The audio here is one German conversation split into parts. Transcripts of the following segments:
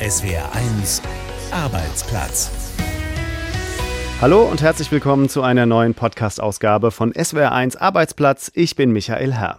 SWR1 Arbeitsplatz. Hallo und herzlich willkommen zu einer neuen Podcast-Ausgabe von SWR1 Arbeitsplatz. Ich bin Michael Herr.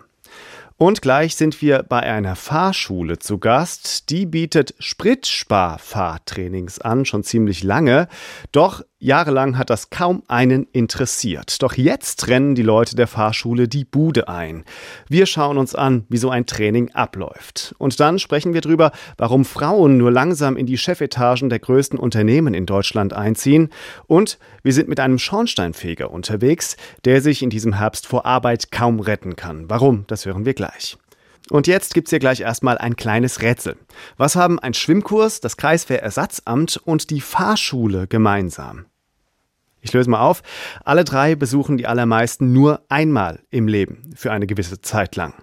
Und gleich sind wir bei einer Fahrschule zu Gast. Die bietet Spritsparfahrtrainings an, schon ziemlich lange. Doch jahrelang hat das kaum einen interessiert. Doch jetzt trennen die Leute der Fahrschule die Bude ein. Wir schauen uns an, wie so ein Training abläuft. Und dann sprechen wir darüber, warum Frauen nur langsam in die Chefetagen der größten Unternehmen in Deutschland einziehen. Und wir sind mit einem Schornsteinfeger unterwegs, der sich in diesem Herbst vor Arbeit kaum retten kann. Warum? Das hören wir gleich. Und jetzt gibt's hier gleich erstmal ein kleines Rätsel. Was haben ein Schwimmkurs, das Kreiswehrersatzamt und die Fahrschule gemeinsam? Ich löse mal auf. Alle drei besuchen die allermeisten nur einmal im Leben für eine gewisse Zeit lang.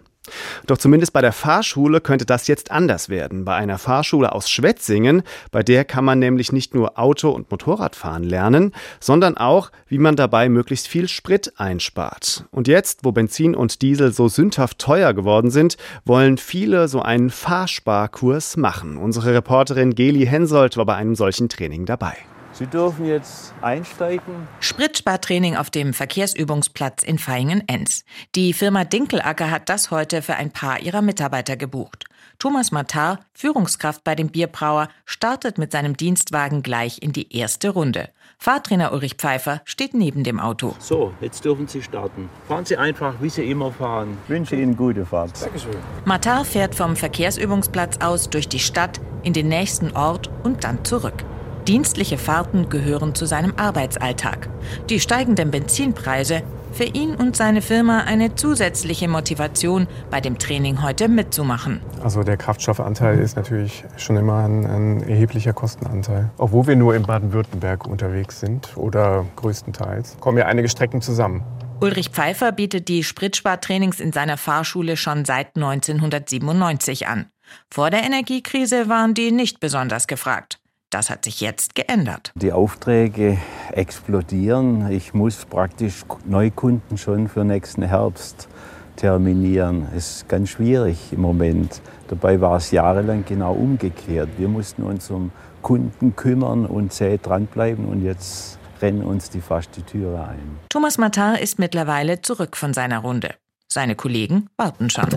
Doch zumindest bei der Fahrschule könnte das jetzt anders werden. Bei einer Fahrschule aus Schwetzingen, bei der kann man nämlich nicht nur Auto- und Motorradfahren lernen, sondern auch, wie man dabei möglichst viel Sprit einspart. Und jetzt, wo Benzin und Diesel so sündhaft teuer geworden sind, wollen viele so einen Fahrsparkurs machen. Unsere Reporterin Geli Hensoldt war bei einem solchen Training dabei. Sie dürfen jetzt einsteigen. Spritspartraining auf dem Verkehrsübungsplatz in Vaihingen-Enz. Die Firma Dinkelacker hat das heute für ein paar ihrer Mitarbeiter gebucht. Thomas Matar, Führungskraft bei dem Bierbrauer, startet mit seinem Dienstwagen gleich in die erste Runde. Fahrtrainer Ulrich Pfeiffer steht neben dem Auto. So, jetzt dürfen Sie starten. Fahren Sie einfach, wie Sie immer fahren. Ich wünsche Ihnen gute Fahrt. Dankeschön. Matar fährt vom Verkehrsübungsplatz aus durch die Stadt, in den nächsten Ort und dann zurück. Dienstliche Fahrten gehören zu seinem Arbeitsalltag. Die steigenden Benzinpreise für ihn und seine Firma eine zusätzliche Motivation, bei dem Training heute mitzumachen. Also der Kraftstoffanteil ist natürlich schon immer ein, ein erheblicher Kostenanteil. Obwohl wir nur in Baden-Württemberg unterwegs sind oder größtenteils, kommen ja einige Strecken zusammen. Ulrich Pfeiffer bietet die Spritspartrainings in seiner Fahrschule schon seit 1997 an. Vor der Energiekrise waren die nicht besonders gefragt. Das hat sich jetzt geändert. Die Aufträge explodieren. Ich muss praktisch Neukunden schon für nächsten Herbst terminieren. Es ist ganz schwierig im Moment. Dabei war es jahrelang genau umgekehrt. Wir mussten uns um Kunden kümmern und zäh dranbleiben und jetzt rennen uns die fast die Türe ein. Thomas Matar ist mittlerweile zurück von seiner Runde. Seine Kollegen warten schon.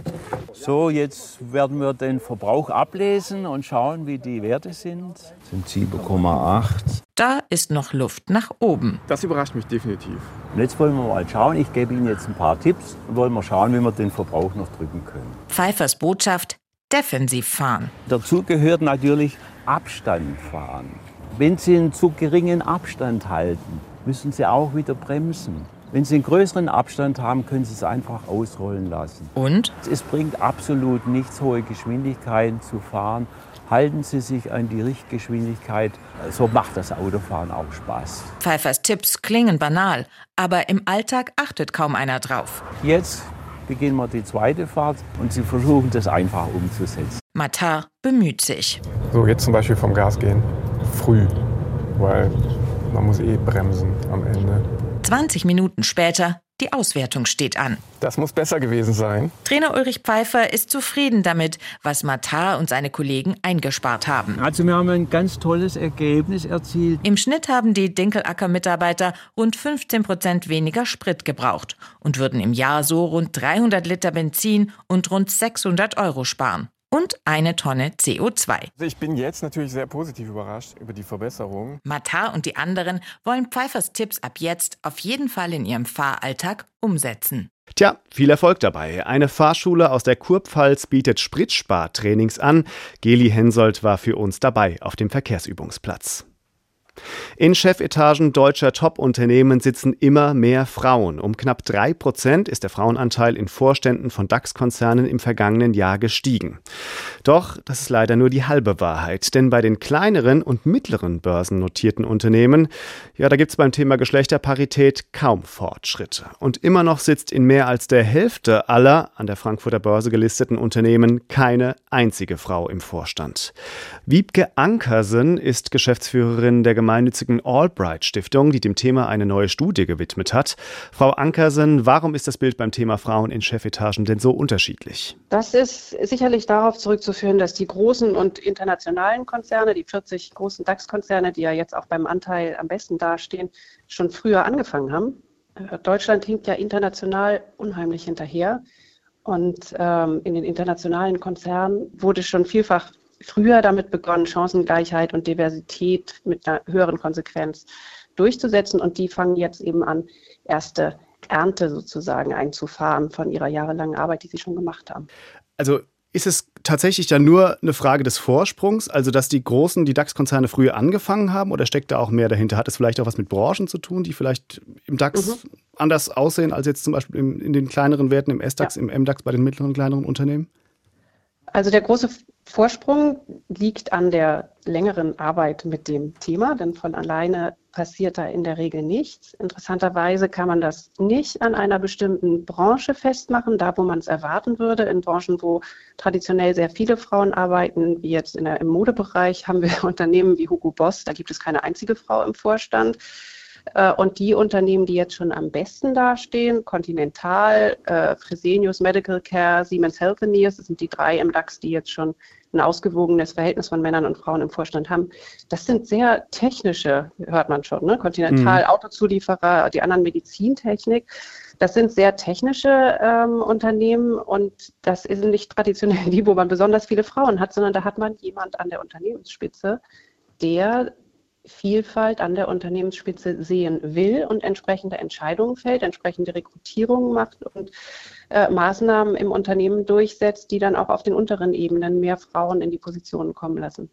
So, jetzt werden wir den Verbrauch ablesen und schauen, wie die Werte sind. Das sind 7,8. Da ist noch Luft nach oben. Das überrascht mich definitiv. Und jetzt wollen wir mal schauen. Ich gebe Ihnen jetzt ein paar Tipps und wollen wir schauen, wie wir den Verbrauch noch drücken können. Pfeifers Botschaft: defensiv fahren. Dazu gehört natürlich Abstand fahren. Wenn Sie einen zu geringen Abstand halten, müssen Sie auch wieder bremsen. Wenn Sie einen größeren Abstand haben, können Sie es einfach ausrollen lassen. Und? Es bringt absolut nichts, hohe Geschwindigkeiten zu fahren. Halten Sie sich an die Richtgeschwindigkeit. So macht das Autofahren auch Spaß. Pfeifers Tipps klingen banal, aber im Alltag achtet kaum einer drauf. Jetzt beginnen wir die zweite Fahrt und Sie versuchen das einfach umzusetzen. Matar bemüht sich. So, jetzt zum Beispiel vom Gas gehen. Früh, weil man muss eh bremsen am Ende. 20 Minuten später, die Auswertung steht an. Das muss besser gewesen sein. Trainer Ulrich Pfeiffer ist zufrieden damit, was Matar und seine Kollegen eingespart haben. Also wir haben ein ganz tolles Ergebnis erzielt. Im Schnitt haben die Dinkelacker-Mitarbeiter rund 15 Prozent weniger Sprit gebraucht und würden im Jahr so rund 300 Liter Benzin und rund 600 Euro sparen und eine Tonne CO2. Also ich bin jetzt natürlich sehr positiv überrascht über die Verbesserung. Matar und die anderen wollen Pfeifers Tipps ab jetzt auf jeden Fall in ihrem Fahralltag umsetzen. Tja, viel Erfolg dabei. Eine Fahrschule aus der Kurpfalz bietet Spritspartrainings an. Geli Hensoldt war für uns dabei auf dem Verkehrsübungsplatz. In Chefetagen deutscher Top-Unternehmen sitzen immer mehr Frauen. Um knapp drei Prozent ist der Frauenanteil in Vorständen von DAX-Konzernen im vergangenen Jahr gestiegen. Doch das ist leider nur die halbe Wahrheit, denn bei den kleineren und mittleren börsennotierten Unternehmen, ja, da gibt es beim Thema Geschlechterparität kaum Fortschritte. Und immer noch sitzt in mehr als der Hälfte aller an der Frankfurter Börse gelisteten Unternehmen keine einzige Frau im Vorstand. Wiebke Ankersen ist Geschäftsführerin der Gemeinschaft gemeinnützigen Albright Stiftung, die dem Thema eine neue Studie gewidmet hat. Frau Ankersen, warum ist das Bild beim Thema Frauen in Chefetagen denn so unterschiedlich? Das ist sicherlich darauf zurückzuführen, dass die großen und internationalen Konzerne, die 40 großen DAX-Konzerne, die ja jetzt auch beim Anteil am besten dastehen, schon früher angefangen haben. Äh, Deutschland hinkt ja international unheimlich hinterher. Und ähm, in den internationalen Konzernen wurde schon vielfach früher damit begonnen, Chancengleichheit und Diversität mit einer höheren Konsequenz durchzusetzen. Und die fangen jetzt eben an, erste Ernte sozusagen einzufahren von ihrer jahrelangen Arbeit, die sie schon gemacht haben. Also ist es tatsächlich dann nur eine Frage des Vorsprungs, also dass die großen, die DAX-Konzerne früher angefangen haben oder steckt da auch mehr dahinter? Hat es vielleicht auch was mit Branchen zu tun, die vielleicht im DAX mhm. anders aussehen als jetzt zum Beispiel in den kleineren Werten im S-DAX, ja. im M-DAX bei den mittleren, kleineren Unternehmen? Also der große Vorsprung liegt an der längeren Arbeit mit dem Thema, denn von alleine passiert da in der Regel nichts. Interessanterweise kann man das nicht an einer bestimmten Branche festmachen, da wo man es erwarten würde. In Branchen, wo traditionell sehr viele Frauen arbeiten, wie jetzt in der, im Modebereich, haben wir Unternehmen wie Hugo Boss, da gibt es keine einzige Frau im Vorstand. Äh, und die Unternehmen, die jetzt schon am besten dastehen, Continental, äh, Fresenius Medical Care, Siemens Healthineers, das sind die drei im DAX, die jetzt schon ein ausgewogenes Verhältnis von Männern und Frauen im Vorstand haben. Das sind sehr technische, hört man schon, ne? Continental, mhm. Autozulieferer, die anderen Medizintechnik. Das sind sehr technische ähm, Unternehmen und das ist nicht traditionell die, wo man besonders viele Frauen hat, sondern da hat man jemand an der Unternehmensspitze, der Vielfalt an der Unternehmensspitze sehen will und entsprechende Entscheidungen fällt, entsprechende Rekrutierungen macht und äh, Maßnahmen im Unternehmen durchsetzt, die dann auch auf den unteren Ebenen mehr Frauen in die Positionen kommen lassen.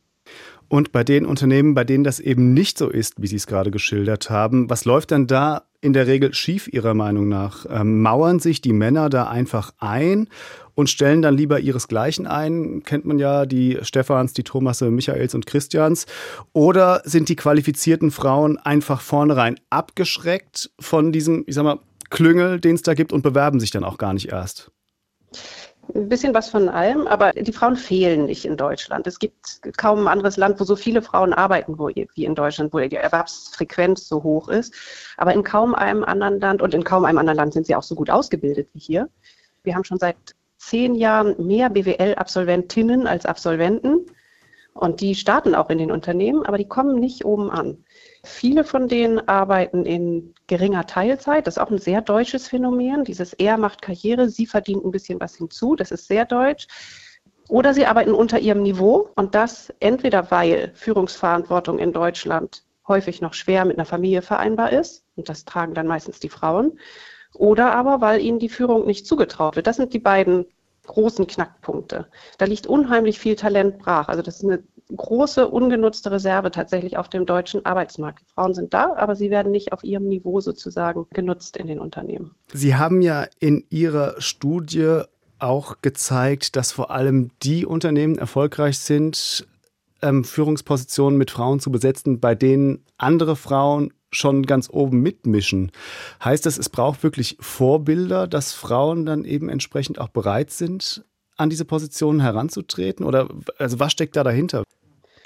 Und bei den Unternehmen, bei denen das eben nicht so ist, wie Sie es gerade geschildert haben, was läuft denn da in der Regel schief Ihrer Meinung nach? Ähm, mauern sich die Männer da einfach ein und stellen dann lieber ihresgleichen ein? Kennt man ja die Stephans, die Thomasse, Michaels und Christians. Oder sind die qualifizierten Frauen einfach vornherein abgeschreckt von diesem, ich sag mal, Klüngel, den es da gibt und bewerben sich dann auch gar nicht erst? Ein bisschen was von allem, aber die Frauen fehlen nicht in Deutschland. Es gibt kaum ein anderes Land, wo so viele Frauen arbeiten wie in Deutschland, wo die Erwerbsfrequenz so hoch ist. Aber in kaum einem anderen Land und in kaum einem anderen Land sind sie auch so gut ausgebildet wie hier. Wir haben schon seit zehn Jahren mehr BWL-Absolventinnen als Absolventen. Und die starten auch in den Unternehmen, aber die kommen nicht oben an. Viele von denen arbeiten in geringer Teilzeit. Das ist auch ein sehr deutsches Phänomen. Dieses Er macht Karriere, sie verdient ein bisschen was hinzu. Das ist sehr deutsch. Oder sie arbeiten unter ihrem Niveau und das entweder weil Führungsverantwortung in Deutschland häufig noch schwer mit einer Familie vereinbar ist und das tragen dann meistens die Frauen oder aber weil ihnen die Führung nicht zugetraut wird. Das sind die beiden großen Knackpunkte. Da liegt unheimlich viel Talent brach. Also das ist eine große ungenutzte Reserve tatsächlich auf dem deutschen Arbeitsmarkt. Frauen sind da, aber sie werden nicht auf ihrem Niveau sozusagen genutzt in den Unternehmen. Sie haben ja in Ihrer Studie auch gezeigt, dass vor allem die Unternehmen erfolgreich sind, ähm, Führungspositionen mit Frauen zu besetzen, bei denen andere Frauen schon ganz oben mitmischen. Heißt das, es braucht wirklich Vorbilder, dass Frauen dann eben entsprechend auch bereit sind, an diese Positionen heranzutreten? Oder also was steckt da dahinter?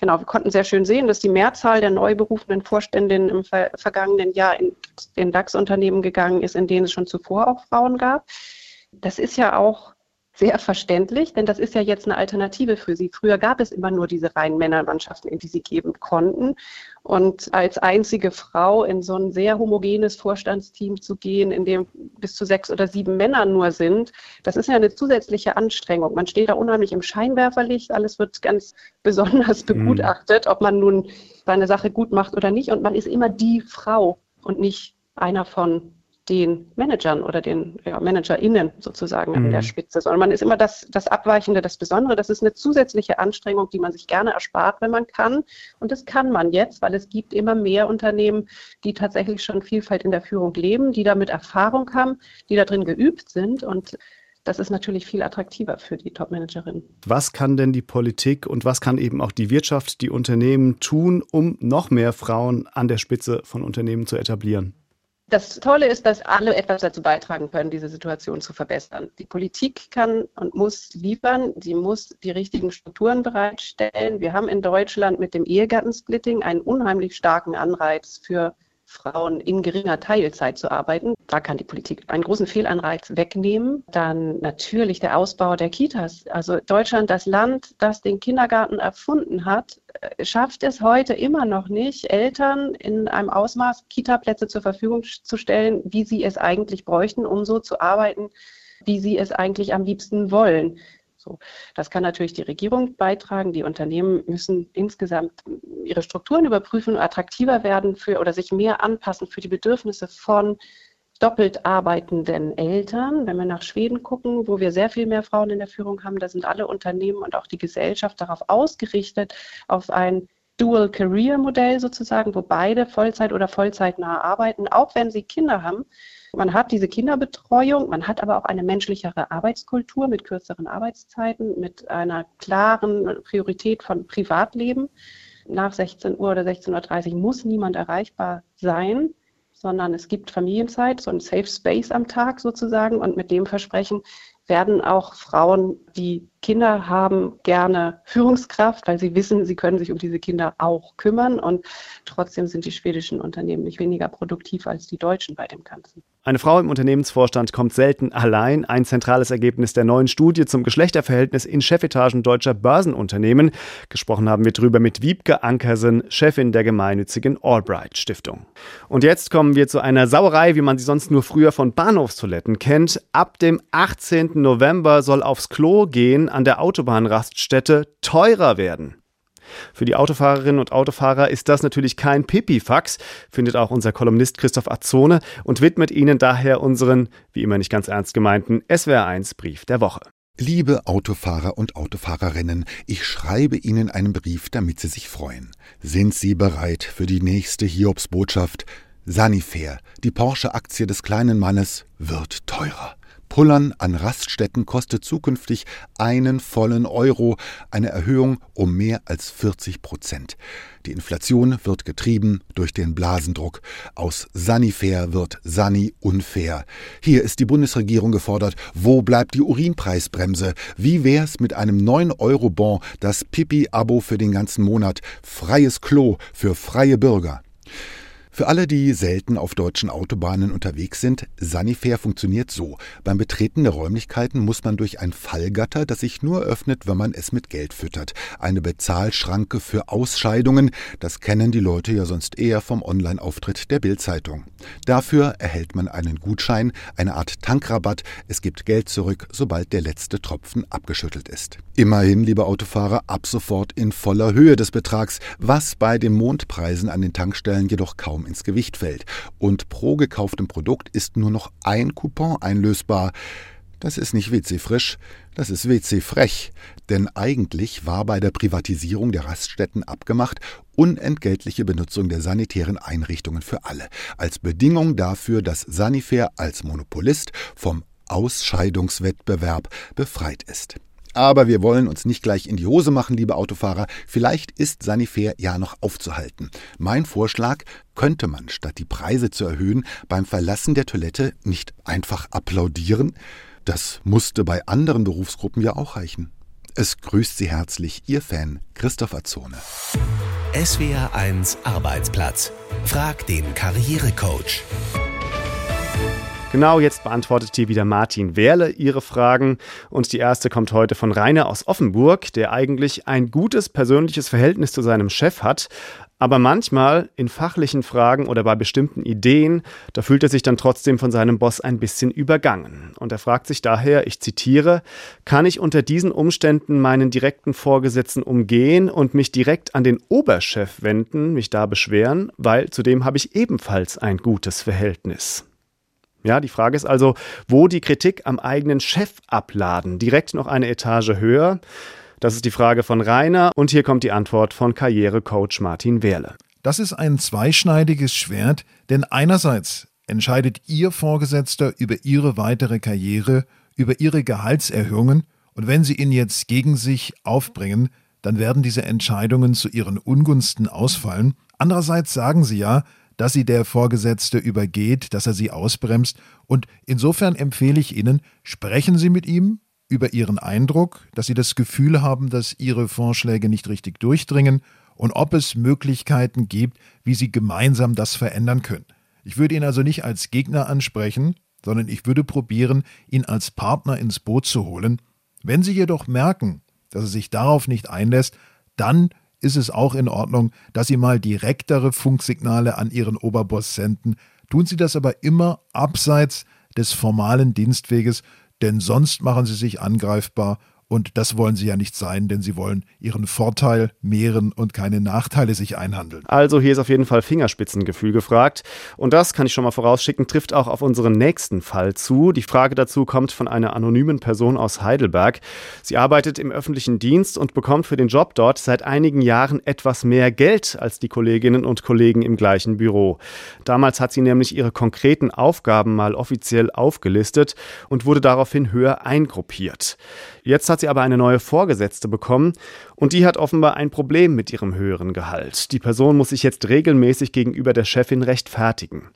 Genau, wir konnten sehr schön sehen, dass die Mehrzahl der neu berufenen Vorständinnen im ver vergangenen Jahr in den DAX-Unternehmen gegangen ist, in denen es schon zuvor auch Frauen gab. Das ist ja auch sehr verständlich, denn das ist ja jetzt eine Alternative für sie. Früher gab es immer nur diese reinen Männermannschaften, in die sie geben konnten. Und als einzige Frau in so ein sehr homogenes Vorstandsteam zu gehen, in dem bis zu sechs oder sieben Männer nur sind, das ist ja eine zusätzliche Anstrengung. Man steht da unheimlich im Scheinwerferlicht, alles wird ganz besonders mhm. begutachtet, ob man nun seine Sache gut macht oder nicht. Und man ist immer die Frau und nicht einer von den Managern oder den ja, ManagerInnen sozusagen mhm. an der mhm. Spitze, sondern man ist immer das, das Abweichende, das Besondere. Das ist eine zusätzliche Anstrengung, die man sich gerne erspart, wenn man kann. Und das kann man jetzt, weil es gibt immer mehr Unternehmen, die tatsächlich schon Vielfalt in der Führung leben, die damit Erfahrung haben, die da drin geübt sind und das ist natürlich viel attraktiver für die Top-Managerinnen. Was kann denn die Politik und was kann eben auch die Wirtschaft, die Unternehmen tun, um noch mehr Frauen an der Spitze von Unternehmen zu etablieren? Das Tolle ist, dass alle etwas dazu beitragen können, diese Situation zu verbessern. Die Politik kann und muss liefern, sie muss die richtigen Strukturen bereitstellen. Wir haben in Deutschland mit dem Ehegattensplitting einen unheimlich starken Anreiz für Frauen in geringer Teilzeit zu arbeiten. Da kann die Politik einen großen Fehlanreiz wegnehmen. Dann natürlich der Ausbau der Kitas. Also Deutschland, das Land, das den Kindergarten erfunden hat, äh, schafft es heute immer noch nicht, Eltern in einem Ausmaß Kitaplätze zur Verfügung zu stellen, wie sie es eigentlich bräuchten, um so zu arbeiten, wie sie es eigentlich am liebsten wollen. So, das kann natürlich die Regierung beitragen. Die Unternehmen müssen insgesamt ihre Strukturen überprüfen, attraktiver werden für oder sich mehr anpassen für die Bedürfnisse von doppelt arbeitenden Eltern. Wenn wir nach Schweden gucken, wo wir sehr viel mehr Frauen in der Führung haben, da sind alle Unternehmen und auch die Gesellschaft darauf ausgerichtet, auf ein Dual-Career-Modell sozusagen, wo beide Vollzeit oder vollzeitnah arbeiten, auch wenn sie Kinder haben. Man hat diese Kinderbetreuung, man hat aber auch eine menschlichere Arbeitskultur mit kürzeren Arbeitszeiten, mit einer klaren Priorität von Privatleben. Nach 16 Uhr oder 16.30 Uhr muss niemand erreichbar sein, sondern es gibt Familienzeit, so ein Safe Space am Tag sozusagen. Und mit dem Versprechen werden auch Frauen, die Kinder haben, gerne Führungskraft, weil sie wissen, sie können sich um diese Kinder auch kümmern. Und trotzdem sind die schwedischen Unternehmen nicht weniger produktiv als die deutschen bei dem Ganzen. Eine Frau im Unternehmensvorstand kommt selten allein. Ein zentrales Ergebnis der neuen Studie zum Geschlechterverhältnis in Chefetagen deutscher Börsenunternehmen. Gesprochen haben wir drüber mit Wiebke Ankersen, Chefin der gemeinnützigen Albright Stiftung. Und jetzt kommen wir zu einer Sauerei, wie man sie sonst nur früher von Bahnhofstoiletten kennt. Ab dem 18. November soll aufs Klo gehen an der Autobahnraststätte teurer werden. Für die Autofahrerinnen und Autofahrer ist das natürlich kein Pipifax, findet auch unser Kolumnist Christoph Azzone und widmet ihnen daher unseren, wie immer nicht ganz ernst gemeinten, SWR1 Brief der Woche. Liebe Autofahrer und Autofahrerinnen, ich schreibe Ihnen einen Brief, damit Sie sich freuen. Sind Sie bereit für die nächste Hiobsbotschaft? Sanifair, die Porsche-Aktie des kleinen Mannes, wird teurer. Pullern an Raststätten kostet zukünftig einen vollen Euro, eine Erhöhung um mehr als 40 Prozent. Die Inflation wird getrieben durch den Blasendruck. Aus Sanifair wird Sani unfair. Hier ist die Bundesregierung gefordert. Wo bleibt die Urinpreisbremse? Wie wär's mit einem 9-Euro-Bon, das Pipi-Abo für den ganzen Monat? Freies Klo für freie Bürger. Für alle, die selten auf deutschen Autobahnen unterwegs sind, Sanifair funktioniert so. Beim Betreten der Räumlichkeiten muss man durch ein Fallgatter, das sich nur öffnet, wenn man es mit Geld füttert. Eine Bezahlschranke für Ausscheidungen, das kennen die Leute ja sonst eher vom Online-Auftritt der Bildzeitung. Dafür erhält man einen Gutschein, eine Art Tankrabatt, es gibt Geld zurück, sobald der letzte Tropfen abgeschüttelt ist. Immerhin, liebe Autofahrer, ab sofort in voller Höhe des Betrags, was bei den Mondpreisen an den Tankstellen jedoch kaum ins Gewicht fällt. Und pro gekauftem Produkt ist nur noch ein Coupon einlösbar. Das ist nicht WC-frisch, das ist WC-frech. Denn eigentlich war bei der Privatisierung der Raststätten abgemacht, unentgeltliche Benutzung der sanitären Einrichtungen für alle. Als Bedingung dafür, dass Sanifair als Monopolist vom Ausscheidungswettbewerb befreit ist. Aber wir wollen uns nicht gleich in die Hose machen, liebe Autofahrer. Vielleicht ist Sanifair ja noch aufzuhalten. Mein Vorschlag, könnte man, statt die Preise zu erhöhen, beim Verlassen der Toilette nicht einfach applaudieren? Das musste bei anderen Berufsgruppen ja auch reichen. Es grüßt Sie herzlich, Ihr Fan Christopher Zone. SWR 1 Arbeitsplatz. Frag den Karrierecoach. Genau, jetzt beantwortet hier wieder Martin Wehrle Ihre Fragen. Und die erste kommt heute von Rainer aus Offenburg, der eigentlich ein gutes persönliches Verhältnis zu seinem Chef hat. Aber manchmal in fachlichen Fragen oder bei bestimmten Ideen, da fühlt er sich dann trotzdem von seinem Boss ein bisschen übergangen. Und er fragt sich daher, ich zitiere, kann ich unter diesen Umständen meinen direkten Vorgesetzten umgehen und mich direkt an den Oberchef wenden, mich da beschweren, weil zudem habe ich ebenfalls ein gutes Verhältnis. Ja, die Frage ist also, wo die Kritik am eigenen Chef abladen. Direkt noch eine Etage höher. Das ist die Frage von Rainer und hier kommt die Antwort von Karrierecoach Martin Wehrle. Das ist ein zweischneidiges Schwert, denn einerseits entscheidet Ihr Vorgesetzter über Ihre weitere Karriere, über Ihre Gehaltserhöhungen und wenn Sie ihn jetzt gegen sich aufbringen, dann werden diese Entscheidungen zu Ihren Ungunsten ausfallen. Andererseits sagen Sie ja, dass sie der Vorgesetzte übergeht, dass er sie ausbremst. Und insofern empfehle ich Ihnen, sprechen Sie mit ihm über Ihren Eindruck, dass Sie das Gefühl haben, dass Ihre Vorschläge nicht richtig durchdringen und ob es Möglichkeiten gibt, wie Sie gemeinsam das verändern können. Ich würde ihn also nicht als Gegner ansprechen, sondern ich würde probieren, ihn als Partner ins Boot zu holen. Wenn Sie jedoch merken, dass er sich darauf nicht einlässt, dann ist es auch in Ordnung, dass Sie mal direktere Funksignale an Ihren Oberboss senden. Tun Sie das aber immer abseits des formalen Dienstweges, denn sonst machen Sie sich angreifbar und das wollen sie ja nicht sein, denn sie wollen ihren Vorteil mehren und keine Nachteile sich einhandeln. Also hier ist auf jeden Fall Fingerspitzengefühl gefragt. Und das kann ich schon mal vorausschicken, trifft auch auf unseren nächsten Fall zu. Die Frage dazu kommt von einer anonymen Person aus Heidelberg. Sie arbeitet im öffentlichen Dienst und bekommt für den Job dort seit einigen Jahren etwas mehr Geld als die Kolleginnen und Kollegen im gleichen Büro. Damals hat sie nämlich ihre konkreten Aufgaben mal offiziell aufgelistet und wurde daraufhin höher eingruppiert. Jetzt hat sie aber eine neue Vorgesetzte bekommen und die hat offenbar ein Problem mit ihrem höheren Gehalt. Die Person muss sich jetzt regelmäßig gegenüber der Chefin rechtfertigen.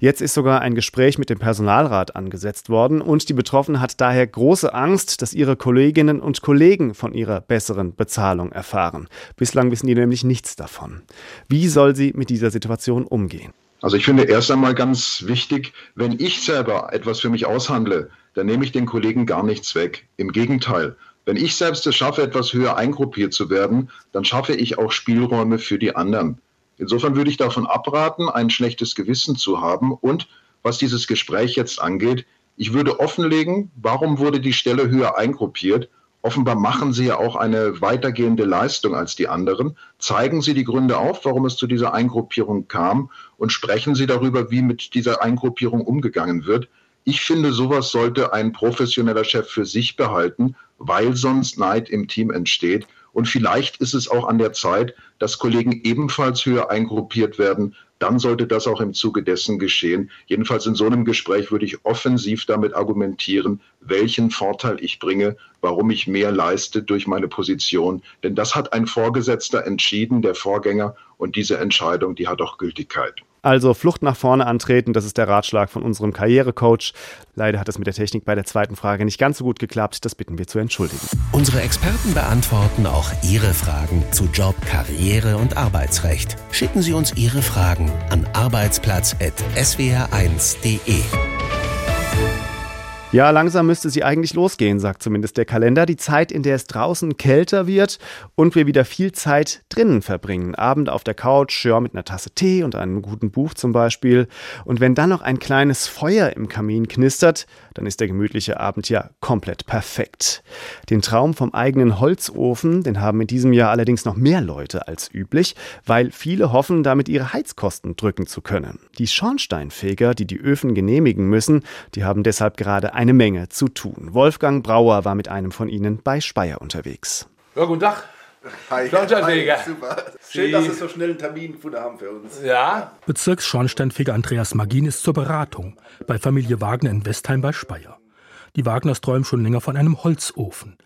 Jetzt ist sogar ein Gespräch mit dem Personalrat angesetzt worden und die Betroffene hat daher große Angst, dass ihre Kolleginnen und Kollegen von ihrer besseren Bezahlung erfahren. Bislang wissen die nämlich nichts davon. Wie soll sie mit dieser Situation umgehen? Also ich finde erst einmal ganz wichtig, wenn ich selber etwas für mich aushandle, dann nehme ich den Kollegen gar nichts weg. Im Gegenteil, wenn ich selbst es schaffe, etwas höher eingruppiert zu werden, dann schaffe ich auch Spielräume für die anderen. Insofern würde ich davon abraten, ein schlechtes Gewissen zu haben. Und was dieses Gespräch jetzt angeht, ich würde offenlegen, warum wurde die Stelle höher eingruppiert. Offenbar machen Sie ja auch eine weitergehende Leistung als die anderen. Zeigen Sie die Gründe auf, warum es zu dieser Eingruppierung kam und sprechen Sie darüber, wie mit dieser Eingruppierung umgegangen wird. Ich finde, sowas sollte ein professioneller Chef für sich behalten, weil sonst Neid im Team entsteht. Und vielleicht ist es auch an der Zeit, dass Kollegen ebenfalls höher eingruppiert werden. Dann sollte das auch im Zuge dessen geschehen. Jedenfalls in so einem Gespräch würde ich offensiv damit argumentieren, welchen Vorteil ich bringe, warum ich mehr leiste durch meine Position. Denn das hat ein Vorgesetzter entschieden, der Vorgänger. Und diese Entscheidung, die hat auch Gültigkeit. Also Flucht nach vorne antreten, das ist der Ratschlag von unserem Karrierecoach. Leider hat es mit der Technik bei der zweiten Frage nicht ganz so gut geklappt, das bitten wir zu entschuldigen. Unsere Experten beantworten auch Ihre Fragen zu Job, Karriere und Arbeitsrecht. Schicken Sie uns Ihre Fragen an arbeitsplatz.swr1.de. Ja, langsam müsste sie eigentlich losgehen, sagt zumindest der Kalender. Die Zeit, in der es draußen kälter wird und wir wieder viel Zeit drinnen verbringen. Abend auf der Couch, ja, mit einer Tasse Tee und einem guten Buch zum Beispiel. Und wenn dann noch ein kleines Feuer im Kamin knistert, dann ist der gemütliche Abend ja komplett perfekt. Den Traum vom eigenen Holzofen, den haben in diesem Jahr allerdings noch mehr Leute als üblich, weil viele hoffen, damit ihre Heizkosten drücken zu können. Die Schornsteinfeger, die die Öfen genehmigen müssen, die haben deshalb gerade eine Menge zu tun. Wolfgang Brauer war mit einem von ihnen bei Speyer unterwegs. Ja, guten Tag. Hi, hi, super. Schön, dass Sie so schnell einen Termin gefunden haben für uns. Ja. Bezirksschornsteinfeger Andreas Magin ist zur Beratung bei Familie Wagner in Westheim bei Speyer. Die Wagners träumen schon länger von einem Holzofen.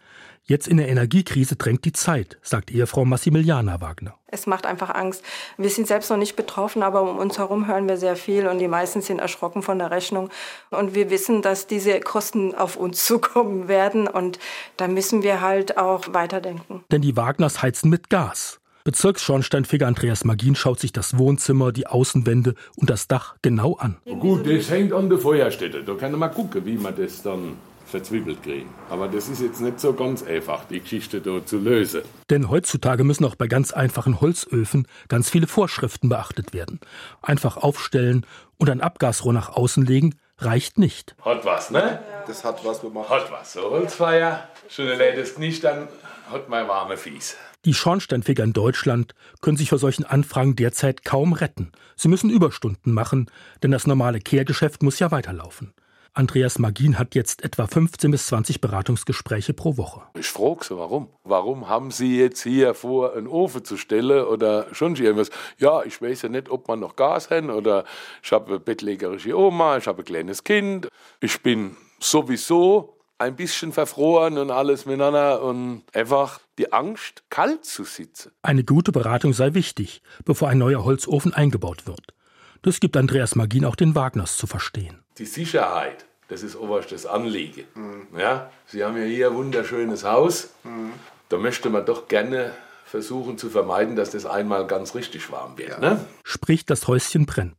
Jetzt in der Energiekrise drängt die Zeit, sagt Ehefrau Massimiliana Wagner. Es macht einfach Angst. Wir sind selbst noch nicht betroffen, aber um uns herum hören wir sehr viel und die meisten sind erschrocken von der Rechnung. Und wir wissen, dass diese Kosten auf uns zukommen werden und da müssen wir halt auch weiterdenken. Denn die Wagners heizen mit Gas. Bezirksschornsteinfeger Andreas Magin schaut sich das Wohnzimmer, die Außenwände und das Dach genau an. Gut, das hängt an der Feuerstätte. Da kann man mal gucken, wie man das dann verzwiebelt kriegen. Aber das ist jetzt nicht so ganz einfach, die Geschichte da zu lösen. Denn heutzutage müssen auch bei ganz einfachen Holzöfen ganz viele Vorschriften beachtet werden. Einfach aufstellen und ein Abgasrohr nach außen legen reicht nicht. Hat was, ne? Das hat was gemacht. Hat was. So Holzfeuer, schon das nicht, dann hat man warme Fies. Die Schornsteinfeger in Deutschland können sich vor solchen Anfragen derzeit kaum retten. Sie müssen Überstunden machen, denn das normale Kehrgeschäft muss ja weiterlaufen. Andreas Magin hat jetzt etwa 15 bis 20 Beratungsgespräche pro Woche. Ich frage sie, warum? Warum haben Sie jetzt hier vor, einen Ofen zu stellen oder schon irgendwas? Ja, ich weiß ja nicht, ob man noch Gas hat oder ich habe eine bettlägerische Oma, ich habe ein kleines Kind. Ich bin sowieso ein bisschen verfroren und alles miteinander und einfach die Angst, kalt zu sitzen. Eine gute Beratung sei wichtig, bevor ein neuer Holzofen eingebaut wird. Das gibt Andreas Magin auch den Wagners zu verstehen. Die Sicherheit, das ist oberstes Anliegen. Mhm. Ja, Sie haben ja hier ein wunderschönes Haus. Mhm. Da möchte man doch gerne versuchen zu vermeiden, dass das einmal ganz richtig warm wird. Ja. Ne? Sprich, das Häuschen brennt.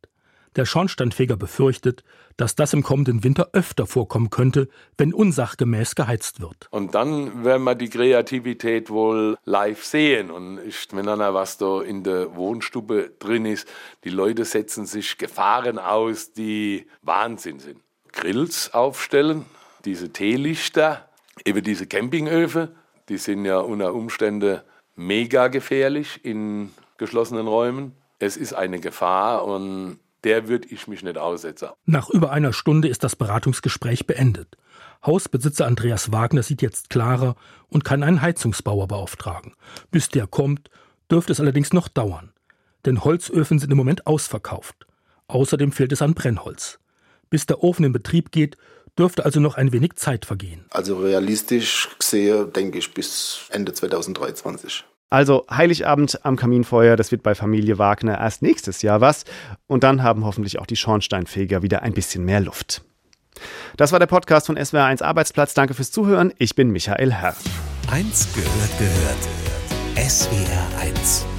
Der Schornsteinfeger befürchtet, dass das im kommenden Winter öfter vorkommen könnte, wenn unsachgemäß geheizt wird. Und dann werden wir die Kreativität wohl live sehen. Und ich meine, was da in der Wohnstube drin ist, die Leute setzen sich Gefahren aus, die Wahnsinn sind. Grills aufstellen, diese Teelichter, eben diese Campingöfen, die sind ja unter Umständen mega gefährlich in geschlossenen Räumen. Es ist eine Gefahr und der würde ich mich nicht aussetzen. Nach über einer Stunde ist das Beratungsgespräch beendet. Hausbesitzer Andreas Wagner sieht jetzt klarer und kann einen Heizungsbauer beauftragen. Bis der kommt, dürfte es allerdings noch dauern. Denn Holzöfen sind im Moment ausverkauft. Außerdem fehlt es an Brennholz. Bis der Ofen in Betrieb geht, dürfte also noch ein wenig Zeit vergehen. Also realistisch gesehen denke ich bis Ende 2023. Also Heiligabend am Kaminfeuer, das wird bei Familie Wagner erst nächstes Jahr was. Und dann haben hoffentlich auch die Schornsteinfeger wieder ein bisschen mehr Luft. Das war der Podcast von SWR1 Arbeitsplatz. Danke fürs Zuhören. Ich bin Michael Herr. Eins gehört gehört. SWR1